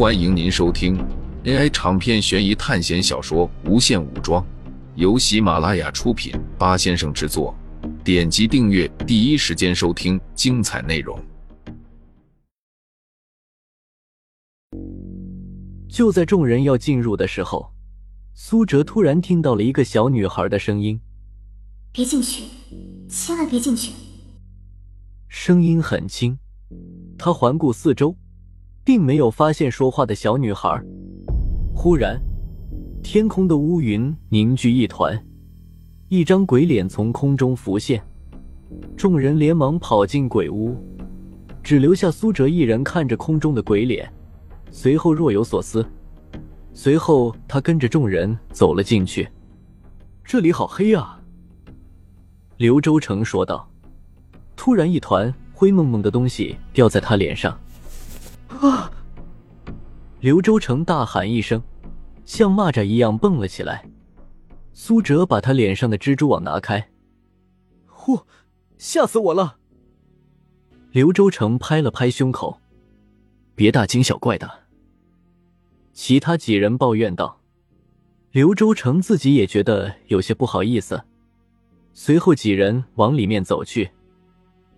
欢迎您收听 AI 长篇悬疑探险小说《无限武装》，由喜马拉雅出品，八先生制作。点击订阅，第一时间收听精彩内容。就在众人要进入的时候，苏哲突然听到了一个小女孩的声音：“别进去，千万别进去。”声音很轻，他环顾四周，并没有发现说话的小女孩。忽然，天空的乌云凝聚一团。一张鬼脸从空中浮现，众人连忙跑进鬼屋，只留下苏哲一人看着空中的鬼脸，随后若有所思。随后，他跟着众人走了进去。这里好黑啊！刘周成说道。突然，一团灰蒙蒙的东西掉在他脸上。啊！刘周成大喊一声，像蚂蚱一样蹦了起来。苏哲把他脸上的蜘蛛网拿开，呼，吓死我了！刘周成拍了拍胸口，别大惊小怪的。其他几人抱怨道。刘周成自己也觉得有些不好意思。随后几人往里面走去，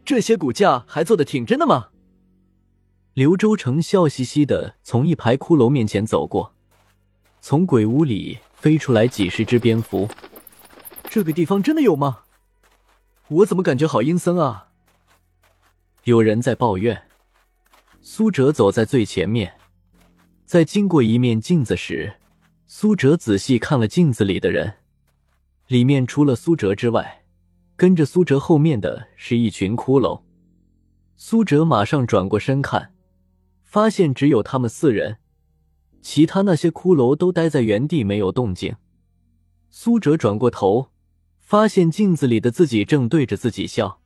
这些骨架还做的挺真的吗？刘周成笑嘻嘻的从一排骷髅面前走过，从鬼屋里。飞出来几十只蝙蝠，这个地方真的有吗？我怎么感觉好阴森啊？有人在抱怨。苏哲走在最前面，在经过一面镜子时，苏哲仔细看了镜子里的人，里面除了苏哲之外，跟着苏哲后面的是一群骷髅。苏哲马上转过身看，发现只有他们四人。其他那些骷髅都待在原地没有动静。苏哲转过头，发现镜子里的自己正对着自己笑。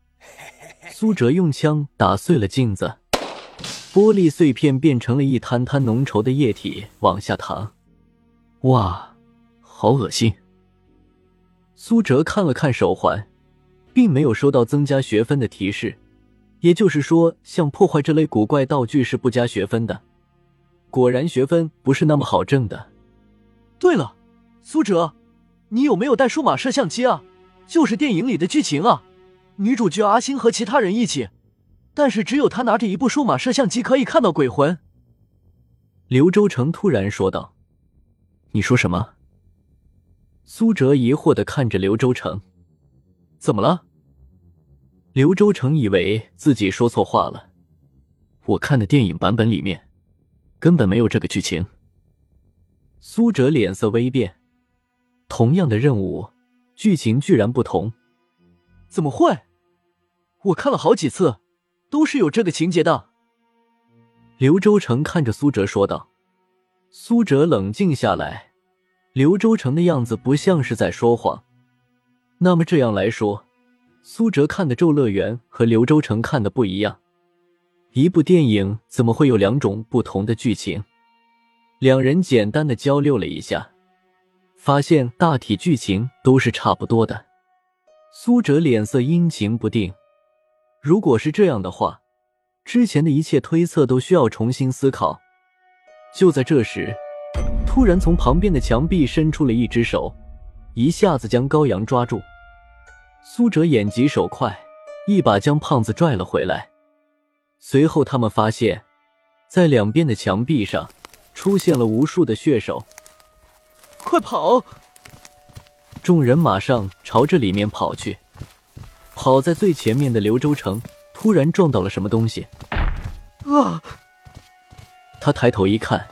苏哲用枪打碎了镜子，玻璃碎片变成了一滩滩浓稠的液体往下淌。哇，好恶心！苏哲看了看手环，并没有收到增加学分的提示，也就是说，像破坏这类古怪道具是不加学分的。果然学分不是那么好挣的。对了，苏哲，你有没有带数码摄像机啊？就是电影里的剧情啊，女主角阿星和其他人一起，但是只有她拿着一部数码摄像机可以看到鬼魂。刘周成突然说道：“你说什么？”苏哲疑惑的看着刘周成：“怎么了？”刘周成以为自己说错话了。我看的电影版本里面。根本没有这个剧情。苏哲脸色微变，同样的任务，剧情居然不同，怎么会？我看了好几次，都是有这个情节的。刘周成看着苏哲说道。苏哲冷静下来，刘周成的样子不像是在说谎。那么这样来说，苏哲看的《咒乐园》和刘周成看的不一样。一部电影怎么会有两种不同的剧情？两人简单的交流了一下，发现大体剧情都是差不多的。苏哲脸色阴晴不定。如果是这样的话，之前的一切推测都需要重新思考。就在这时，突然从旁边的墙壁伸出了一只手，一下子将高阳抓住。苏哲眼疾手快，一把将胖子拽了回来。随后，他们发现，在两边的墙壁上出现了无数的血手。快跑！众人马上朝着里面跑去。跑在最前面的刘周成突然撞到了什么东西，啊！他抬头一看，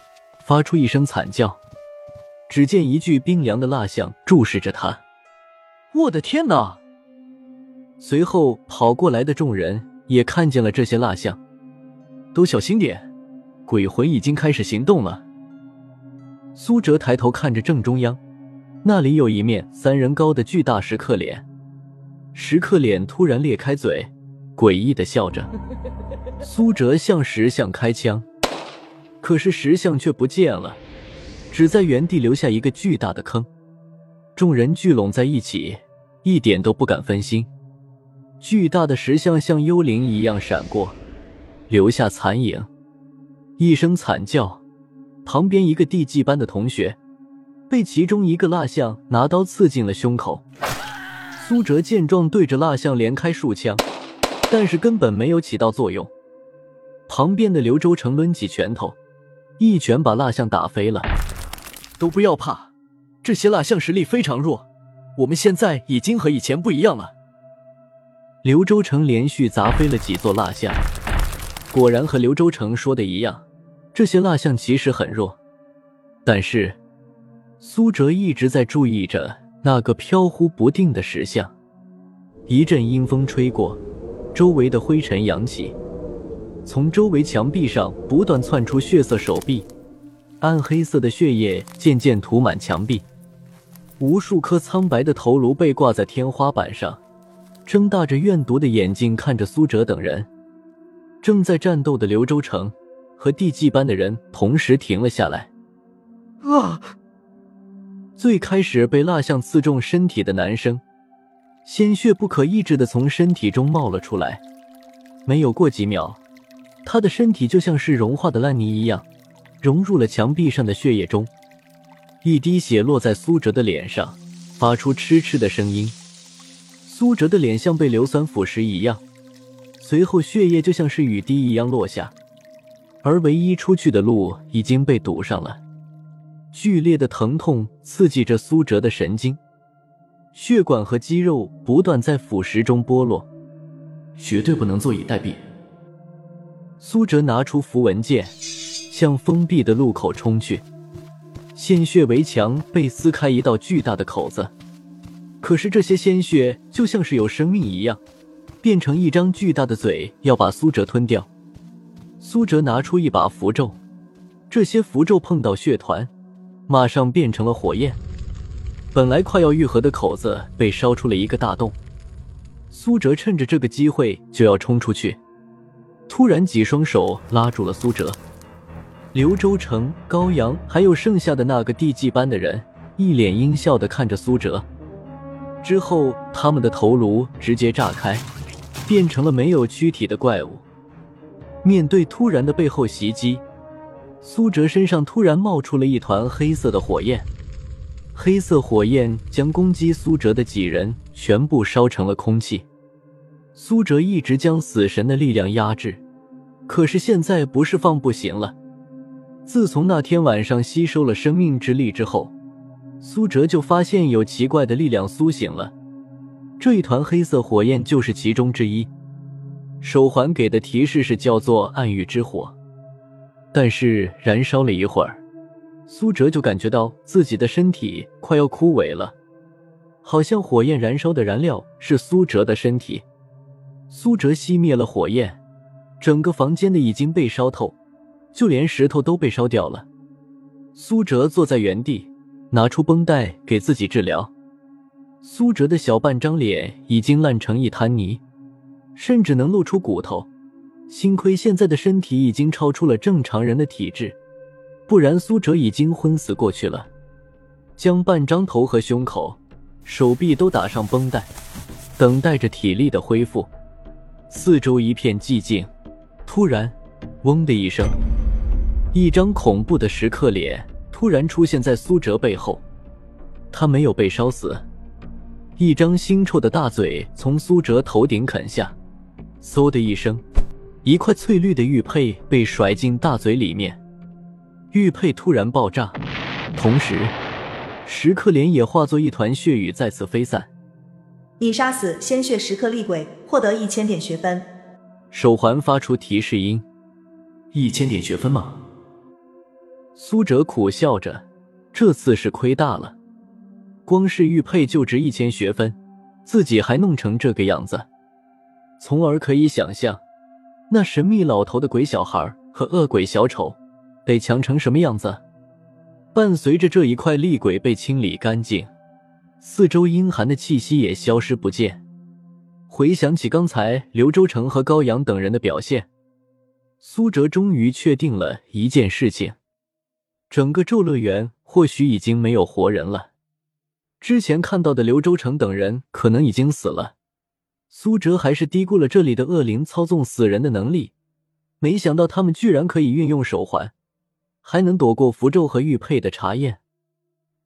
发出一声惨叫。只见一具冰凉的蜡像注视着他。我的天哪！随后跑过来的众人。也看见了这些蜡像，都小心点，鬼魂已经开始行动了。苏哲抬头看着正中央，那里有一面三人高的巨大石刻脸，石刻脸突然裂开嘴，诡异的笑着。苏哲向石像开枪，可是石像却不见了，只在原地留下一个巨大的坑。众人聚拢在一起，一点都不敢分心。巨大的石像像幽灵一样闪过，留下残影。一声惨叫，旁边一个地级班的同学被其中一个蜡像拿刀刺进了胸口。苏哲见状，对着蜡像连开数枪，但是根本没有起到作用。旁边的刘周成抡起拳头，一拳把蜡像打飞了。都不要怕，这些蜡像实力非常弱，我们现在已经和以前不一样了。刘周成连续砸飞了几座蜡像，果然和刘周成说的一样，这些蜡像其实很弱。但是苏哲一直在注意着那个飘忽不定的石像。一阵阴风吹过，周围的灰尘扬起，从周围墙壁上不断窜出血色手臂，暗黑色的血液渐渐涂满墙壁，无数颗苍白的头颅被挂在天花板上。睁大着怨毒的眼睛看着苏哲等人，正在战斗的刘州城和地祭班的人同时停了下来。啊！最开始被蜡像刺中身体的男生，鲜血不可抑制的从身体中冒了出来。没有过几秒，他的身体就像是融化的烂泥一样，融入了墙壁上的血液中。一滴血落在苏哲的脸上，发出嗤嗤的声音。苏哲的脸像被硫酸腐蚀一样，随后血液就像是雨滴一样落下，而唯一出去的路已经被堵上了。剧烈的疼痛刺激着苏哲的神经，血管和肌肉不断在腐蚀中剥落，绝对不能坐以待毙。苏哲拿出符文剑，向封闭的路口冲去，鲜血围墙被撕开一道巨大的口子。可是这些鲜血就像是有生命一样，变成一张巨大的嘴，要把苏哲吞掉。苏哲拿出一把符咒，这些符咒碰到血团，马上变成了火焰。本来快要愈合的口子被烧出了一个大洞。苏哲趁着这个机会就要冲出去，突然几双手拉住了苏哲。刘州城、高阳还有剩下的那个地纪班的人，一脸阴笑的看着苏哲。之后，他们的头颅直接炸开，变成了没有躯体的怪物。面对突然的背后袭击，苏哲身上突然冒出了一团黑色的火焰，黑色火焰将攻击苏哲的几人全部烧成了空气。苏哲一直将死神的力量压制，可是现在不是放不行了。自从那天晚上吸收了生命之力之后。苏哲就发现有奇怪的力量苏醒了，这一团黑色火焰就是其中之一。手环给的提示是叫做暗域之火，但是燃烧了一会儿，苏哲就感觉到自己的身体快要枯萎了，好像火焰燃烧的燃料是苏哲的身体。苏哲熄灭了火焰，整个房间的已经被烧透，就连石头都被烧掉了。苏哲坐在原地。拿出绷带给自己治疗，苏哲的小半张脸已经烂成一滩泥，甚至能露出骨头。幸亏现在的身体已经超出了正常人的体质，不然苏哲已经昏死过去了。将半张头和胸口、手臂都打上绷带，等待着体力的恢复。四周一片寂静，突然，嗡的一声，一张恐怖的石刻脸。突然出现在苏哲背后，他没有被烧死。一张腥臭的大嘴从苏哲头顶啃下，嗖的一声，一块翠绿的玉佩被甩进大嘴里面，玉佩突然爆炸，同时，石刻脸也化作一团血雨再次飞散。你杀死鲜血石刻厉鬼，获得一千点学分。手环发出提示音：一千点学分吗？苏哲苦笑着，这次是亏大了，光是玉佩就值一千学分，自己还弄成这个样子，从而可以想象，那神秘老头的鬼小孩和恶鬼小丑得强成什么样子。伴随着这一块厉鬼被清理干净，四周阴寒的气息也消失不见。回想起刚才刘周成和高阳等人的表现，苏哲终于确定了一件事情。整个咒乐园或许已经没有活人了。之前看到的刘州成等人可能已经死了。苏哲还是低估了这里的恶灵操纵死人的能力，没想到他们居然可以运用手环，还能躲过符咒和玉佩的查验。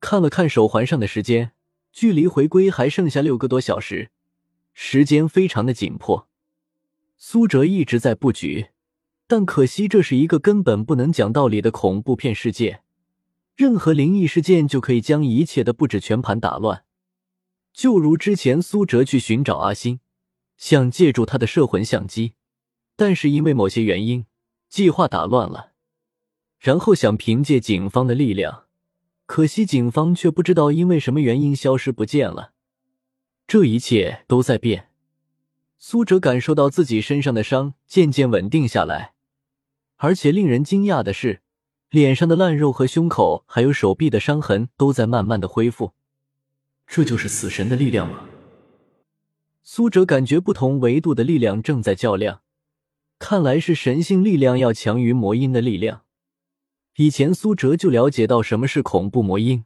看了看手环上的时间，距离回归还剩下六个多小时，时间非常的紧迫。苏哲一直在布局，但可惜这是一个根本不能讲道理的恐怖片世界，任何灵异事件就可以将一切的布置全盘打乱。就如之前苏哲去寻找阿星，想借助他的摄魂相机，但是因为某些原因，计划打乱了。然后想凭借警方的力量，可惜警方却不知道因为什么原因消失不见了。这一切都在变。苏哲感受到自己身上的伤渐渐稳定下来，而且令人惊讶的是，脸上的烂肉和胸口还有手臂的伤痕都在慢慢的恢复。这就是死神的力量吗？苏哲感觉不同维度的力量正在较量，看来是神性力量要强于魔音的力量。以前苏哲就了解到什么是恐怖魔音，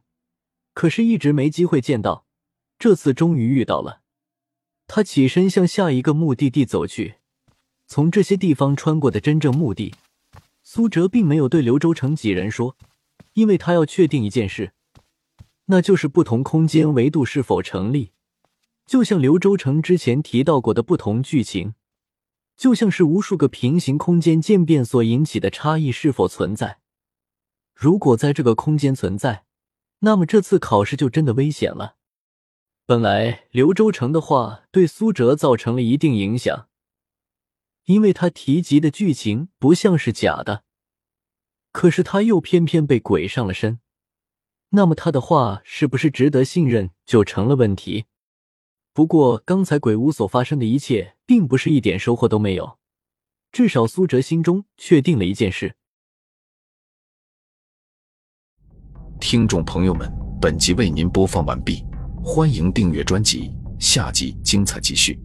可是一直没机会见到，这次终于遇到了。他起身向下一个目的地走去。从这些地方穿过的真正目的，苏哲并没有对刘州城几人说，因为他要确定一件事，那就是不同空间维度是否成立。就像刘州城之前提到过的不同剧情，就像是无数个平行空间渐变所引起的差异是否存在。如果在这个空间存在，那么这次考试就真的危险了。本来刘州成的话对苏哲造成了一定影响，因为他提及的剧情不像是假的，可是他又偏偏被鬼上了身，那么他的话是不是值得信任就成了问题。不过刚才鬼屋所发生的一切，并不是一点收获都没有，至少苏哲心中确定了一件事。听众朋友们，本集为您播放完毕。欢迎订阅专辑，下集精彩继续。